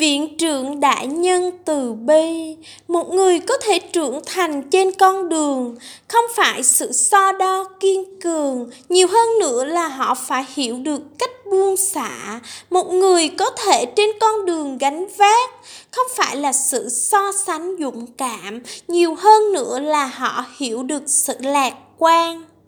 viện trưởng đại nhân từ bi, một người có thể trưởng thành trên con đường. Không phải sự so đo kiên cường, nhiều hơn nữa là họ phải hiểu được cách buông xả. Một người có thể trên con đường gánh vác, không phải là sự so sánh dũng cảm, nhiều hơn nữa là họ hiểu được sự lạc quan.